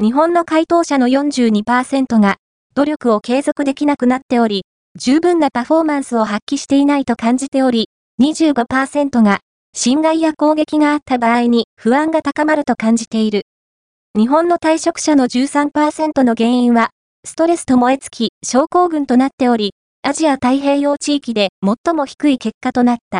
日本の回答者の42%が、努力を継続できなくなっており、十分なパフォーマンスを発揮していないと感じており、25%が、侵害や攻撃があった場合に不安が高まると感じている。日本の退職者の13%の原因は、ストレスと燃え尽き、症候群となっており、アジア太平洋地域で最も低い結果となった。